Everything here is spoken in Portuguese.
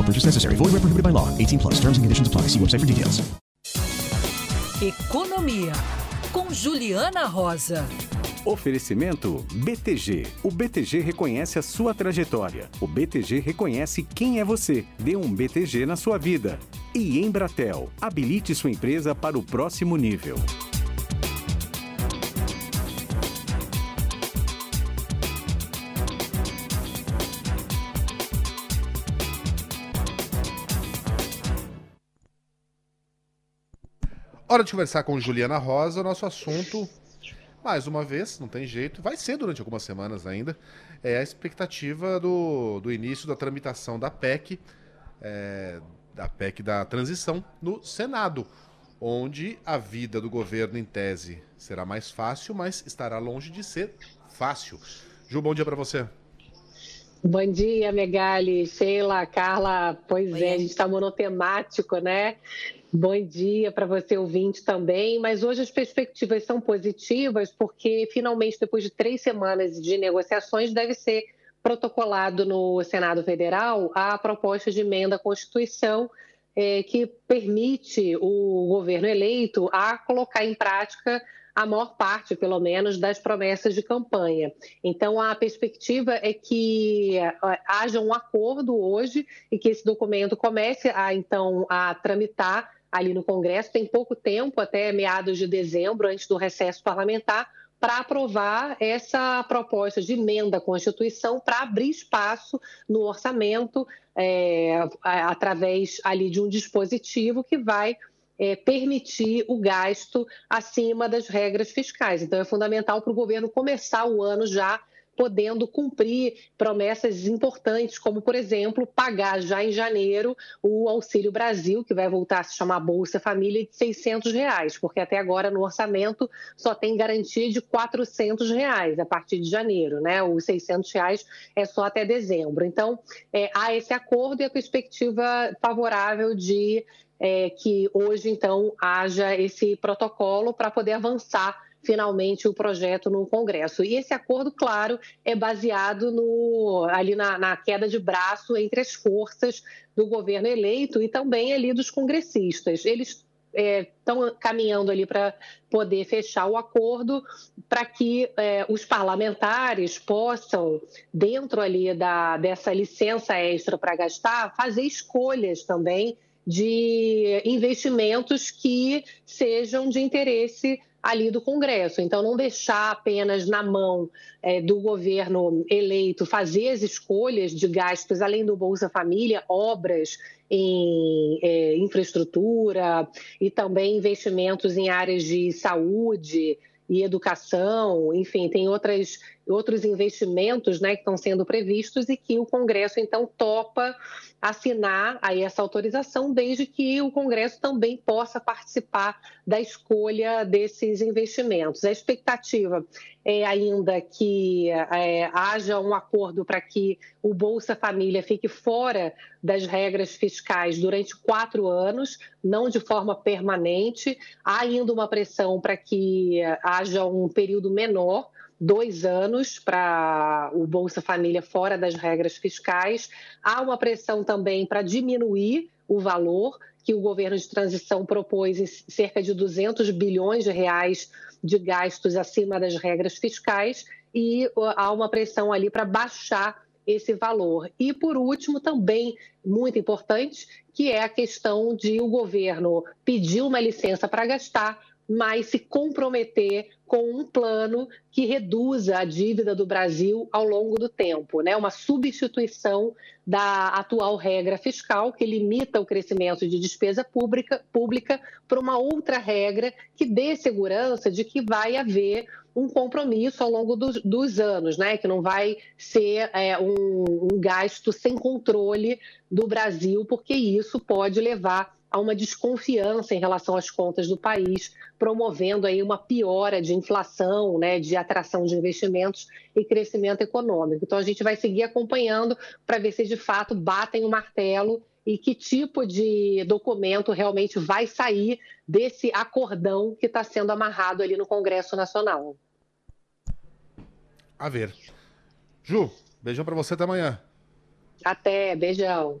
No purchase necessary. Void where prohibited by law. 18 plus. Terms and conditions apply. See website for details. Economia, com Juliana Rosa. Oferecimento BTG. O BTG reconhece a sua trajetória. O BTG reconhece quem é você. Dê um BTG na sua vida. E Embratel. Habilite sua empresa para o próximo nível. Hora de conversar com Juliana Rosa. Nosso assunto, mais uma vez, não tem jeito, vai ser durante algumas semanas ainda, é a expectativa do, do início da tramitação da PEC, é, da PEC da transição, no Senado, onde a vida do governo, em tese, será mais fácil, mas estará longe de ser fácil. Ju, bom dia para você. Bom dia, Megali, Sheila, Carla. Pois Oi. é, a gente está monotemático, né? Bom dia para você, ouvinte, também. Mas hoje as perspectivas são positivas, porque finalmente, depois de três semanas de negociações, deve ser protocolado no Senado Federal a proposta de emenda à Constituição é, que permite o governo eleito a colocar em prática a maior parte, pelo menos, das promessas de campanha. Então, a perspectiva é que é, haja um acordo hoje e que esse documento comece a, então, a tramitar ali no Congresso. Tem pouco tempo, até meados de dezembro, antes do recesso parlamentar, para aprovar essa proposta de emenda à Constituição para abrir espaço no orçamento é, através ali de um dispositivo que vai é, permitir o gasto acima das regras fiscais. Então, é fundamental para o governo começar o ano já podendo cumprir promessas importantes, como, por exemplo, pagar já em janeiro o Auxílio Brasil, que vai voltar a se chamar Bolsa Família, de 600 reais, porque até agora no orçamento só tem garantia de 400 reais a partir de janeiro, né? Os 600 reais é só até dezembro. Então, é, há esse acordo e a perspectiva favorável de é, que hoje, então, haja esse protocolo para poder avançar finalmente o projeto no Congresso. E esse acordo, claro, é baseado no, ali na, na queda de braço entre as forças do governo eleito e também ali dos congressistas. Eles estão é, caminhando ali para poder fechar o acordo para que é, os parlamentares possam, dentro ali da, dessa licença extra para gastar, fazer escolhas também de investimentos que sejam de interesse ali do Congresso. Então, não deixar apenas na mão é, do governo eleito fazer as escolhas de gastos, além do Bolsa Família, obras em é, infraestrutura e também investimentos em áreas de saúde e educação, enfim, tem outras outros investimentos né, que estão sendo previstos e que o Congresso, então, topa assinar aí essa autorização, desde que o Congresso também possa participar da escolha desses investimentos. A expectativa é ainda que é, haja um acordo para que o Bolsa Família fique fora das regras fiscais durante quatro anos, não de forma permanente. Há ainda uma pressão para que haja um período menor dois anos para o Bolsa Família fora das regras fiscais. Há uma pressão também para diminuir o valor que o governo de transição propôs em cerca de 200 bilhões de reais de gastos acima das regras fiscais e há uma pressão ali para baixar esse valor. E, por último, também muito importante, que é a questão de o governo pedir uma licença para gastar, mas se comprometer com um plano que reduza a dívida do Brasil ao longo do tempo, né? Uma substituição da atual regra fiscal que limita o crescimento de despesa pública, pública para uma outra regra que dê segurança de que vai haver um compromisso ao longo dos, dos anos, né? Que não vai ser é, um, um gasto sem controle do Brasil, porque isso pode levar a uma desconfiança em relação às contas do país, promovendo aí uma piora de inflação, né, de atração de investimentos e crescimento econômico. Então a gente vai seguir acompanhando para ver se de fato batem o martelo e que tipo de documento realmente vai sair desse acordão que está sendo amarrado ali no Congresso Nacional. A ver. Ju, beijão para você até amanhã. Até, beijão.